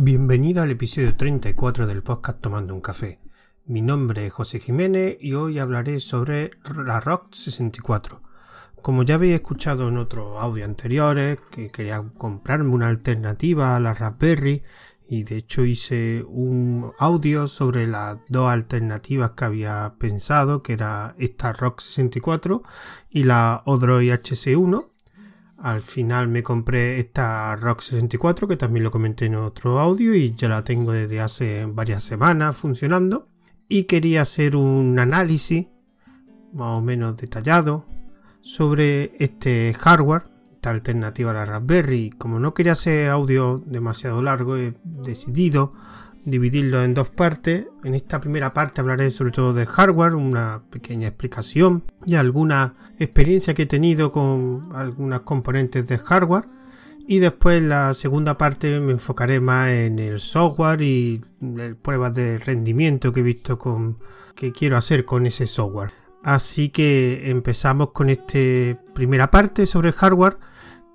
Bienvenido al episodio 34 del podcast Tomando un Café. Mi nombre es José Jiménez y hoy hablaré sobre la Rock 64. Como ya habéis escuchado en otros audios anteriores, que quería comprarme una alternativa a la Raspberry y de hecho hice un audio sobre las dos alternativas que había pensado, que era esta Rock 64 y la Odroid HC1 al final me compré esta Rock 64, que también lo comenté en otro audio y ya la tengo desde hace varias semanas funcionando. Y quería hacer un análisis más o menos detallado sobre este hardware, esta alternativa a la Raspberry. Como no quería hacer audio demasiado largo, he decidido dividirlo en dos partes. En esta primera parte hablaré sobre todo de hardware, una pequeña explicación y alguna experiencia que he tenido con algunas componentes de hardware. Y después la segunda parte me enfocaré más en el software y pruebas de rendimiento que he visto con que quiero hacer con ese software. Así que empezamos con esta primera parte sobre hardware.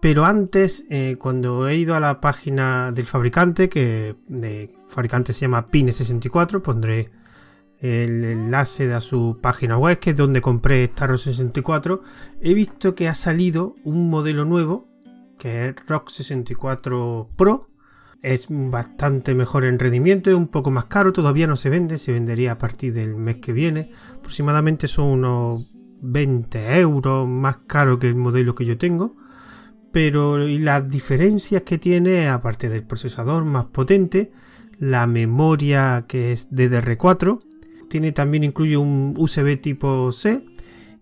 Pero antes, eh, cuando he ido a la página del fabricante, que el fabricante se llama Pine64, pondré el enlace a su página web, que es donde compré esta ROG 64, he visto que ha salido un modelo nuevo, que es ROG 64 Pro. Es bastante mejor en rendimiento, es un poco más caro, todavía no se vende, se vendería a partir del mes que viene. Aproximadamente son unos 20 euros más caro que el modelo que yo tengo pero las diferencias que tiene, aparte del procesador más potente, la memoria que es DDR4, tiene también incluye un USB tipo C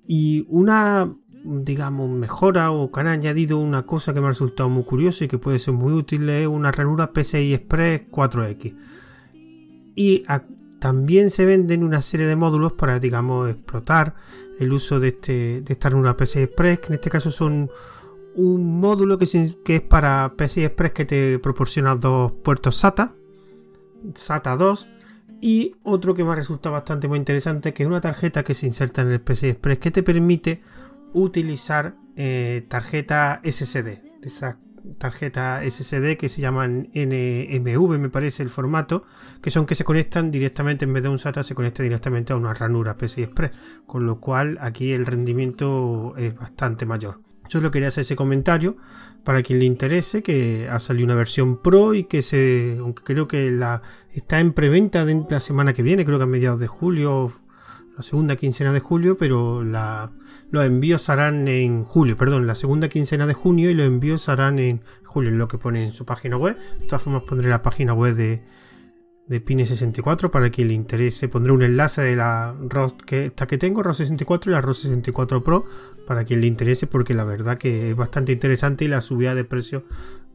y una digamos mejora o que han añadido una cosa que me ha resultado muy curioso y que puede ser muy útil es una ranura PCI Express 4X y también se venden una serie de módulos para digamos explotar el uso de, este, de esta ranura PCI Express que en este caso son un módulo que, es para PCI Express que te proporciona dos puertos SATA, SATA 2, y otro que me ha resultado bastante muy interesante, que es una tarjeta que se inserta en el PCI Express que te permite utilizar eh, tarjeta SSD, de esa tarjeta SSD que se llaman NMV, me parece el formato, que son que se conectan directamente en vez de un SATA, se conecta directamente a una ranura PCI Express, con lo cual aquí el rendimiento es bastante mayor. Yo solo quería hacer ese comentario para quien le interese, que ha salido una versión Pro y que se, aunque creo que la está en preventa de la semana que viene, creo que a mediados de julio, la segunda quincena de julio, pero los envíos harán en julio, perdón, la segunda quincena de junio y los envíos harán en julio, es lo que pone en su página web. De todas formas pondré la página web de, de Pine64 para quien le interese. Pondré un enlace de la ROS que, esta que tengo, ROS 64 y la ROS 64 Pro para quien le interese porque la verdad que es bastante interesante y la subida de precio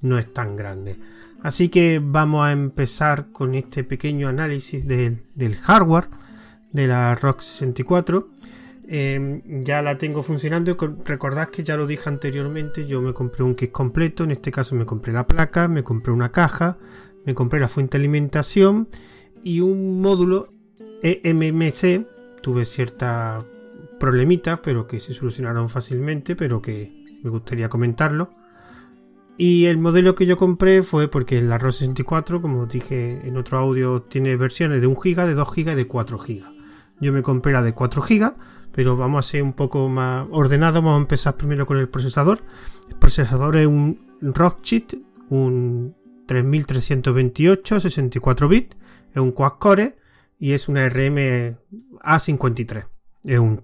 no es tan grande. Así que vamos a empezar con este pequeño análisis del, hardware de la ROG 64. Em, ya la tengo funcionando. Recordad que ya lo dije anteriormente, yo me compré un kit completo. En este caso me compré la placa, me compré una caja, me compré la fuente de alimentación y un módulo EMMC. Tuve cierta problemitas, pero que se solucionaron fácilmente, pero que me gustaría comentarlo. Y el modelo que yo compré fue porque el Arroz 64, como dije en otro audio, tiene versiones de 1 GB, de 2 GB y de 4 GB. Yo me compré la de 4 GB, pero vamos a ser un poco más ordenado. Vamos a empezar primero con el procesador. El procesador es un Rockchip, un 3328 64 bits, es un quad core y es una RM A53 es un,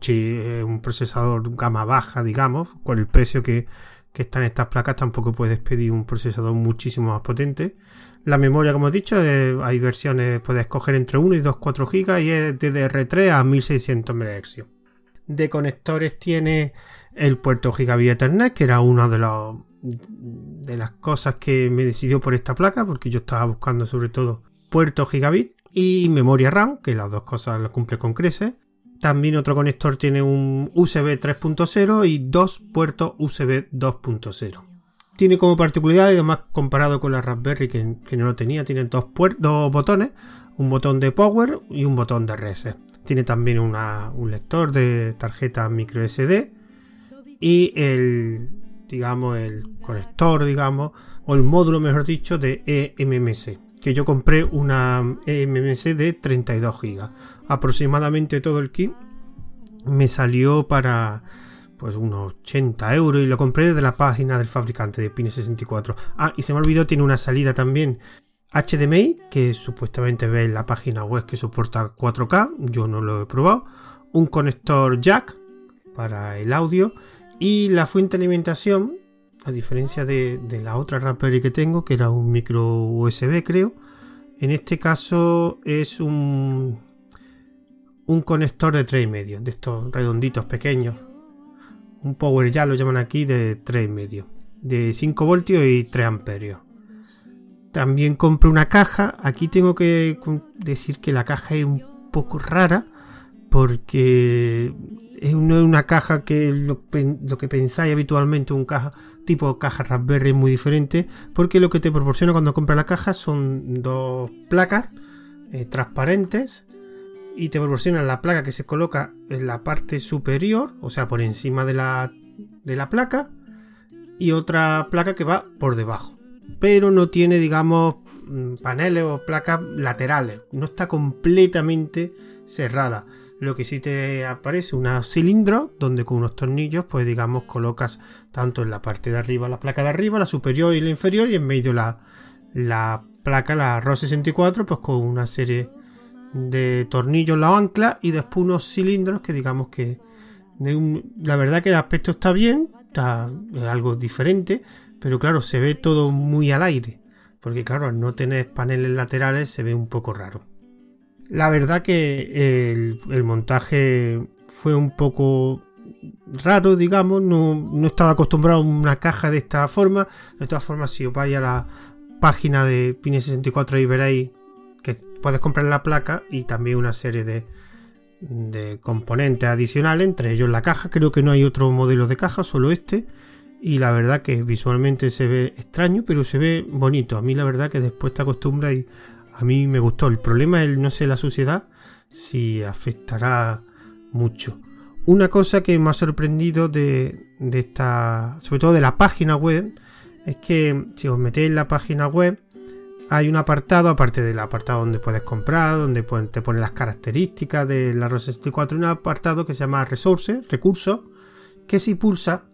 un procesador gama baja, digamos, con el precio que, que están estas placas tampoco puedes pedir un procesador muchísimo más potente. La memoria, como he dicho, hay versiones, puedes escoger entre 1 y 2, 4 GB y es DDR3 a 1600 MHz. De conectores tiene el puerto Gigabit Ethernet, que era una de, los, de las cosas que me decidió por esta placa, porque yo estaba buscando sobre todo puerto Gigabit y memoria RAM, que las dos cosas las cumple con creces. También otro conector tiene un USB 3.0 y dos puertos USB 2.0. Tiene como particularidad, además comparado con la Raspberry que, no lo tenía, tiene dos, dos botones, un botón de power y un botón de reset. Tiene también un lector de tarjeta micro SD y el, digamos, el conector, digamos, o el módulo, mejor dicho, de eMMC, que yo compré una MMC de 32 GB. Aproximadamente todo el kit me salió para pues unos 80 euros y lo compré desde la página del fabricante de Pine 64. Ah, y se me olvidó, tiene una salida también HDMI, que supuestamente ve en la página web que soporta 4K, yo no lo he probado. Un conector jack para el audio y la fuente de alimentación, a diferencia de, la otra Raspberry que tengo, que era un micro USB creo, en este caso es un, un conector de 3,5, de estos redonditos pequeños, un power ya lo llaman aquí de 3,5 de 5 voltios y 3 amperios. También compré una caja. Aquí tengo que decir que la caja es un poco rara porque es no es una caja que lo, que pensáis habitualmente un caja tipo caja Raspberry muy diferente porque lo que te proporciona cuando compras la caja son dos placas eh, transparentes y te proporciona la placa que se coloca en la parte superior, o sea, por encima de la, de la placa, y otra placa que va por debajo. Pero no tiene, digamos, mm, paneles o placas laterales. No está completamente cerrada. Lo que sí te aparece una cilindro donde con unos tornillos, pues digamos, colocas tanto en la parte de arriba la placa de arriba, la superior y la inferior, y en medio la, la placa, la RO64, pues con una serie de tornillos la ancla y después unos cilindros que digamos que la verdad que el aspecto está bien, está algo diferente, pero claro, se ve todo muy al aire, porque claro, al no tener paneles laterales se ve un poco raro. La verdad que el, montaje fue un poco raro, digamos, no, no, estaba acostumbrado a una caja de esta forma. De todas formas, si os vais a la página de Pine64 y veréis que puedes comprar la placa y también una serie de, componentes adicionales, entre ellos la caja. Creo que no hay otro modelo de caja, solo este. Y la verdad que visualmente se ve extraño, pero se ve bonito. A mí la verdad que después te acostumbras y a mí me gustó. El problema es, no sé, la suciedad, si afectará mucho. Una cosa que me ha sorprendido de, de esta, sobre todo de la página web, es que si os metéis en la página web, hay un apartado, aparte del apartado donde puedes comprar, donde te pone las características de la ROS 64, un apartado que se llama Resources, recursos, que si pulsa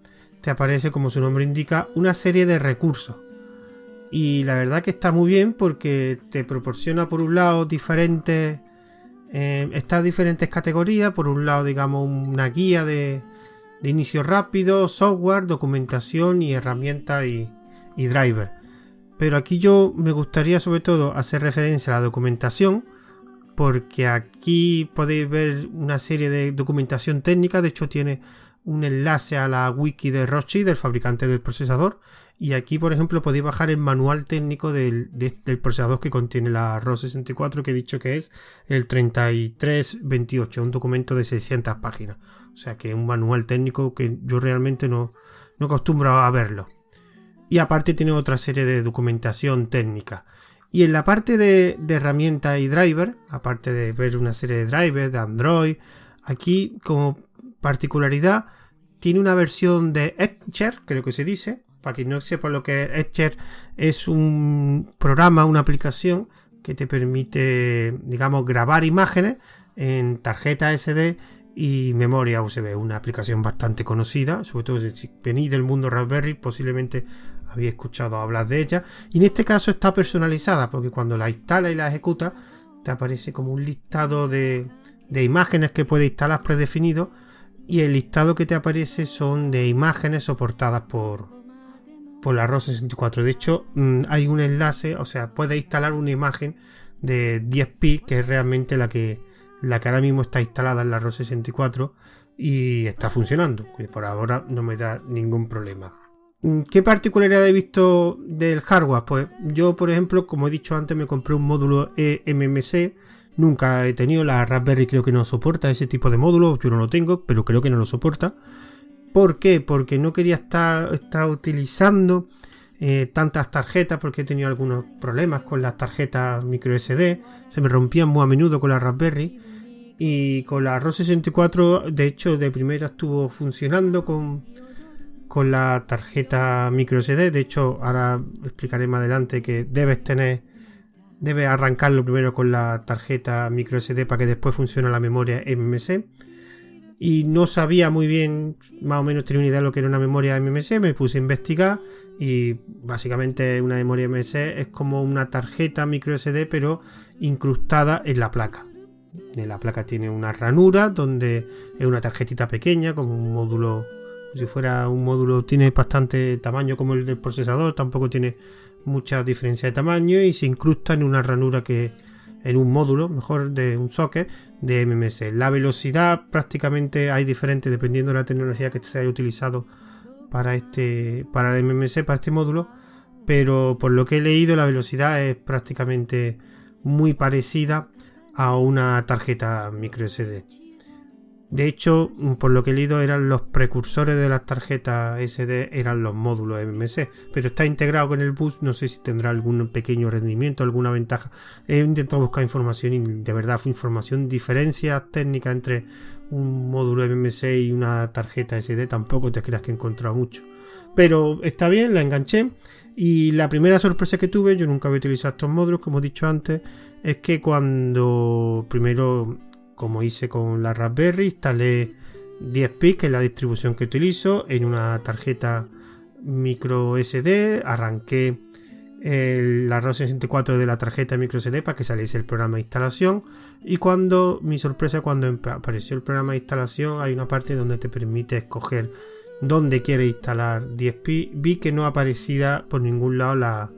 te aparece, como su nombre indica, una serie de recursos. Y la verdad que está muy bien porque te proporciona por un lado diferentes eh, estas diferentes categorías. Por un lado, digamos, una guía de, inicio rápido, software, documentación y herramientas y, y driver. Pero aquí yo me gustaría sobre todo hacer referencia a la documentación, porque aquí podéis ver una serie de documentación técnica, de hecho tiene un enlace a la wiki de Roche, del fabricante del procesador, y aquí por ejemplo podéis bajar el manual técnico del, procesador que contiene la ROS 64, que he dicho que es el 3328, un documento de 600 páginas. O sea que es un manual técnico que yo realmente no, no acostumbro a verlo y aparte tiene otra serie de documentación técnica. Y en la parte de, herramientas y driver, aparte de ver una serie de drivers de Android, aquí como particularidad tiene una versión de Etcher, creo que se dice. Para quien no sepa lo que es Etcher, es un programa, una aplicación que te permite, digamos, grabar imágenes en tarjeta SD y memoria USB, una aplicación bastante conocida, sobre todo si venís del mundo Raspberry, posiblemente había escuchado hablar de ella. Y en este caso está personalizada, porque cuando la instala y la ejecuta, te aparece como un listado de, imágenes que puedes instalar predefinido. Y el listado que te aparece son de imágenes soportadas por, por la ROS 64. De hecho, mm, hay un enlace, o sea, puedes instalar una imagen de 10pi, que es realmente la que, la que ahora mismo está instalada en la ROS 64 y está funcionando. por ahora no me da ningún problema. Mm, ¿Qué particularidad he visto del hardware? Pues yo, por ejemplo, como he dicho antes, me compré un módulo eMMC. Nunca he tenido la Raspberry, creo que no soporta ese tipo de módulo. Yo no lo tengo, pero creo que no lo soporta. ¿Por qué? Porque no quería estar, utilizando eh, tantas tarjetas, porque he tenido algunos problemas con las tarjetas micro SD. Se me rompían muy a menudo con la Raspberry. Y con la ROS 64, de hecho, de primera estuvo funcionando con con la tarjeta micro SD. De hecho, ahora explicaré más adelante que debes tener debe arrancarlo primero con la tarjeta micro SD para que después funcione la memoria MMC. Y no sabía muy bien, más o menos tenía una idea de lo que era una memoria MMC, me puse a investigar y básicamente una memoria MMC es como una tarjeta micro SD pero incrustada en la placa. En la placa tiene una ranura donde es una tarjetita pequeña como un módulo, si fuera un módulo tiene bastante tamaño como el del procesador, tampoco tiene mucha diferencia de tamaño y se incrusta en una ranura que en un módulo, mejor de un socket de MMC. La velocidad prácticamente hay diferente dependiendo de la tecnología que se haya utilizado para este para el MMC, para este módulo, pero por lo que he leído la velocidad es prácticamente muy parecida a una tarjeta micro SD. De hecho, por lo que he leído, eran los precursores de las tarjetas SD, eran los módulos MMC, pero está integrado con el bus, no sé si tendrá algún pequeño rendimiento, alguna ventaja. He intentado buscar información y de verdad fue información, diferencias técnicas entre un módulo MMC y una tarjeta SD, tampoco te creas que he encontrado mucho. Pero está bien, la enganché. Y la primera sorpresa que tuve, yo nunca había utilizado estos módulos, como he dicho antes, es que cuando primero como hice con la Raspberry, instalé 10 que es la distribución que utilizo, en una tarjeta micro SD, arranqué la ROS 64 de la tarjeta micro SD para que saliese el programa de instalación. Y cuando mi sorpresa cuando apareció el programa de instalación hay una parte donde te permite escoger dónde quieres instalar 10 vi que no aparecía por ningún lado la,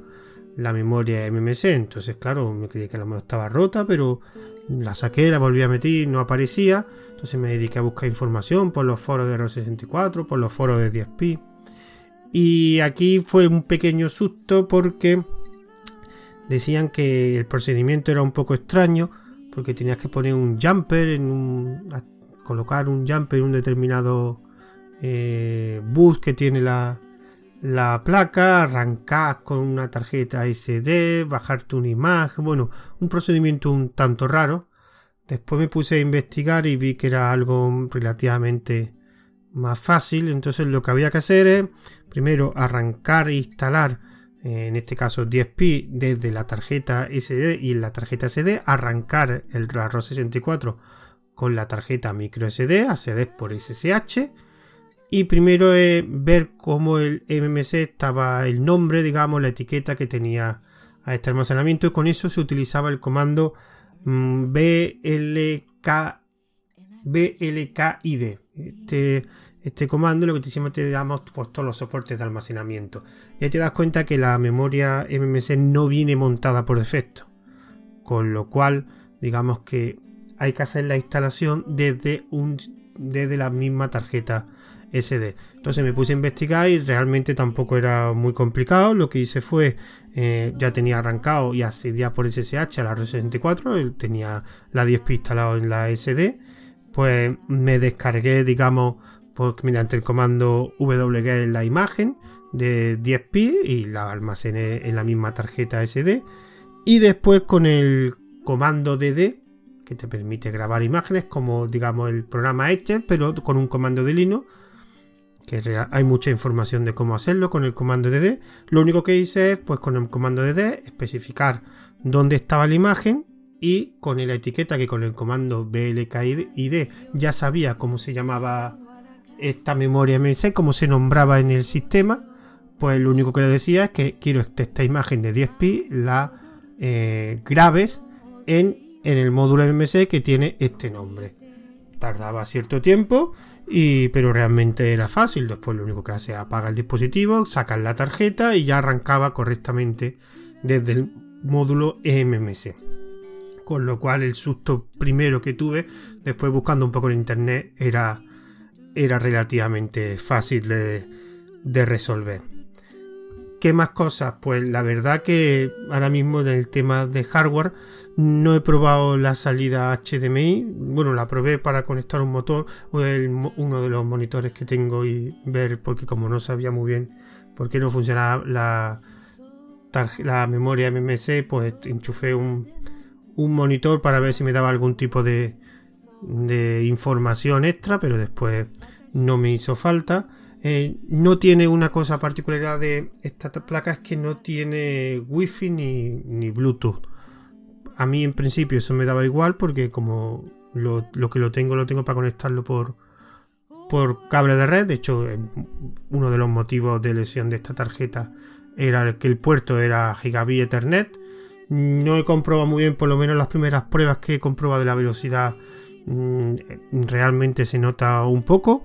la memoria MMC entonces claro me creí que la mejor estaba rota pero la saqué, la volví a meter, no aparecía. Entonces me dediqué a buscar información por los foros de R64, por los foros de 10P. Y aquí fue un pequeño susto porque decían que el procedimiento era un poco extraño porque tenías que poner un jumper en un, colocar un jumper en un determinado eh, bus que tiene la, la placa, arrancar con una tarjeta SD, bajarte una imagen, bueno, un procedimiento un tanto raro. Después me puse a investigar y vi que era algo relativamente más fácil. Entonces lo que había que hacer es primero arrancar e instalar, eh, en este caso 10P, desde la tarjeta SD y en la tarjeta SD, arrancar el RAROS 64 con la tarjeta micro SD, CD por SSH y primero es ver cómo el MMC estaba el nombre, digamos, la etiqueta que tenía a este almacenamiento. Y con eso se utilizaba el comando mm, BLK, BLKID. Este, este comando lo que te decimos te damos pues, todos los soportes de almacenamiento. Ya te das cuenta que la memoria MMC no viene montada por defecto. Con lo cual, digamos que hay que hacer la instalación desde, un, desde la misma tarjeta SD. Entonces me puse a investigar y realmente tampoco era muy complicado. Lo que hice fue, eh, ya tenía arrancado y accedía por SSH a la R64, tenía la 10P instalado en la SD. Pues me descargué, digamos, mediante el comando wg la imagen de 10P y la almacené en la misma tarjeta SD. Y después con el comando dd que te permite grabar imágenes como digamos el programa Etcher pero con un comando de Linux que hay mucha información de cómo hacerlo con el comando dd. Lo único que hice es, pues con el comando dd, especificar dónde estaba la imagen y con la etiqueta que con el comando blkid ya sabía cómo se llamaba esta memoria MSC, cómo se nombraba en el sistema, pues lo único que le decía es que quiero esta imagen de 10pi la eh, grabes en, en el módulo MMC que tiene este nombre. Tardaba cierto tiempo pero realmente era fácil. Después lo único que hace es apagar el dispositivo, sacar la tarjeta y ya arrancaba correctamente desde el módulo MMC. Con lo cual el susto primero que tuve, después buscando un poco en internet, era, era relativamente fácil de, de resolver. ¿Qué más cosas? Pues la verdad que ahora mismo en el tema de hardware no he probado la salida HDMI. Bueno, la probé para conectar un motor o uno de los monitores que tengo y ver, porque como no sabía muy bien por qué no funcionaba la, la memoria MMC, pues enchufé un, un monitor para ver si me daba algún tipo de, de información extra, pero después no me hizo falta. Eh, no tiene una cosa particular de esta placa, es que no tiene wifi ni, ni Bluetooth. a mí en principio eso me daba igual porque como lo, que lo tengo lo tengo para conectarlo por, por cable de red. De hecho, uno de los motivos de lesión de esta tarjeta era que el puerto era gigabit Ethernet. No he comprobado muy bien, por lo menos las primeras pruebas que he comprobado de la velocidad mm, realmente se nota un poco.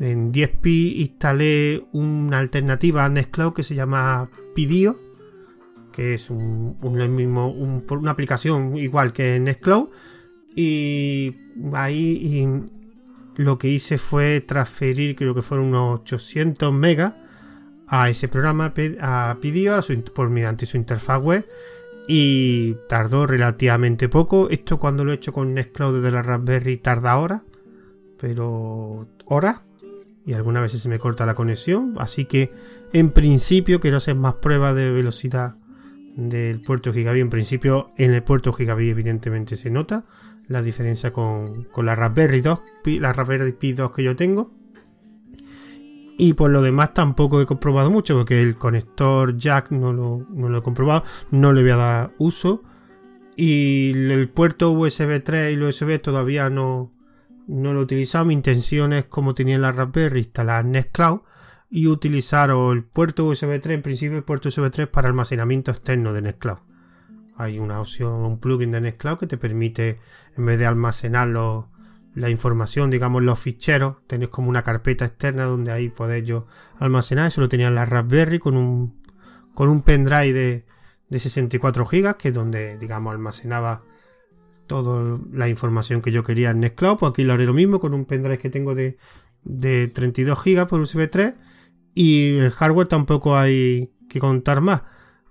En 10pi instalé una alternativa a Nextcloud que se llama Pidio, que es un, mismo, una aplicación igual que Nextcloud. Y ahí lo que hice fue transferir, creo que fueron unos 800 megas a ese programa, a Pidio, por mediante su interfaz web. Y tardó relativamente poco. Esto cuando lo he hecho con Nextcloud de la Raspberry tarda horas. Pero horas y algunas veces se me corta la conexión. Así que en principio quiero hacer más pruebas de velocidad del puerto gigabit. En principio en el puerto gigabit evidentemente se nota la diferencia con, la Raspberry 2, la Raspberry Pi 2 que yo tengo. Y por lo demás tampoco he comprobado mucho porque el conector jack no lo, no lo he comprobado, no le voy a dar uso. Y el puerto USB 3 y el USB todavía no, no lo he utilizado. Mi intención es, como tenía la Raspberry, instalar Nextcloud y utilizar el puerto USB 3, en principio el puerto USB 3 para almacenamiento externo de Nextcloud. Hay una opción, un plugin de Nextcloud que te permite, en vez de almacenar la información, digamos los ficheros, tenéis como una carpeta externa donde ahí podéis yo almacenar. Eso lo tenía en la Raspberry con un, con un pendrive de, de 64 GB, que es donde, digamos, almacenaba toda la información que yo quería en Nextcloud. Pues aquí lo haré lo mismo con un pendrive que tengo de, 32 GB por USB 3. Y el hardware tampoco hay que contar más.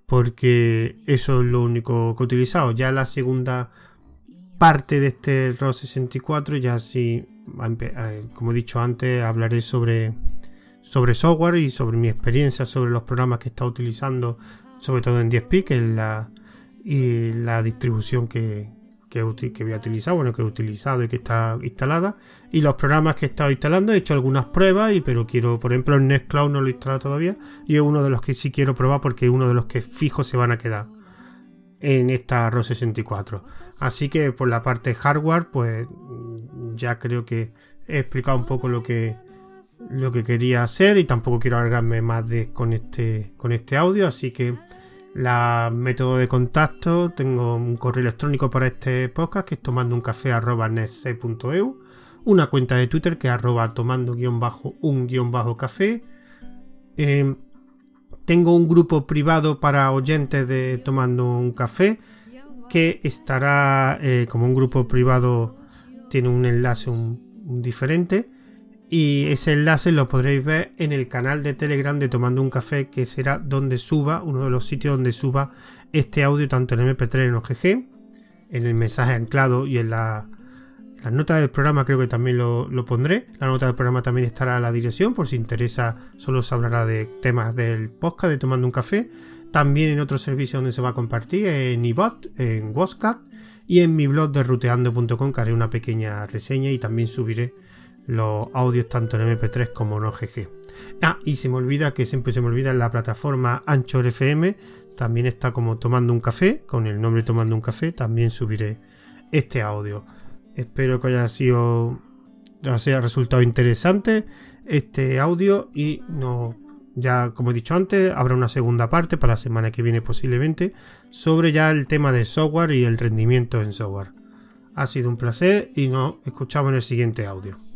Porque eso es lo único que he utilizado. Ya la segunda parte de este ROS 64, ya sí, como he dicho antes, hablaré sobre, sobre software y sobre mi experiencia, sobre los programas que he estado utilizando, sobre todo en 10p, que la, y la distribución que, que, que voy a utilizar, bueno, que he utilizado y que está instalada. Y los programas que he estado instalando, he hecho algunas pruebas, y, pero quiero, por ejemplo, el Nextcloud no lo he instalado todavía. Y es uno de los que sí quiero probar porque es uno de los que fijos se van a quedar en esta ROS 64. Así que por la parte hardware, pues ya creo que he explicado un poco lo que lo que quería hacer y tampoco quiero alargarme más de, con este con este audio, así que la método de contacto, tengo un correo electrónico para este podcast que es tomando un café una cuenta de Twitter que es arroba tomando guion bajo un guion bajo café. Em, tengo un grupo privado para oyentes de Tomando un café que estará eh, como un grupo privado, tiene un enlace diferente y ese enlace lo podréis ver en el canal de Telegram de Tomando un Café, que será donde suba, uno de los sitios donde suba este audio tanto en MP3 en OGG, en el mensaje anclado y en la, nota del programa creo que también lo, pondré. La nota del programa también estará a la dirección, por si interesa, solo se hablará de temas del podcast de Tomando un Café. También en otro servicio donde se va a compartir, en iBot, en WhatsApp y en mi blog de ruteando.com que haré una pequeña reseña y también subiré los audios tanto en MP3 como en OGG. Ah, y se me olvida que siempre se me olvida en la plataforma Anchor FM, también está como tomando un café, con el nombre tomando un café, también subiré este audio. Espero que haya sido, haya resultado interesante este audio y no, ya como he dicho antes, habrá una segunda parte para la semana que viene posiblemente sobre ya el tema de software y el rendimiento en software. Ha sido un placer y nos escuchamos en el siguiente audio.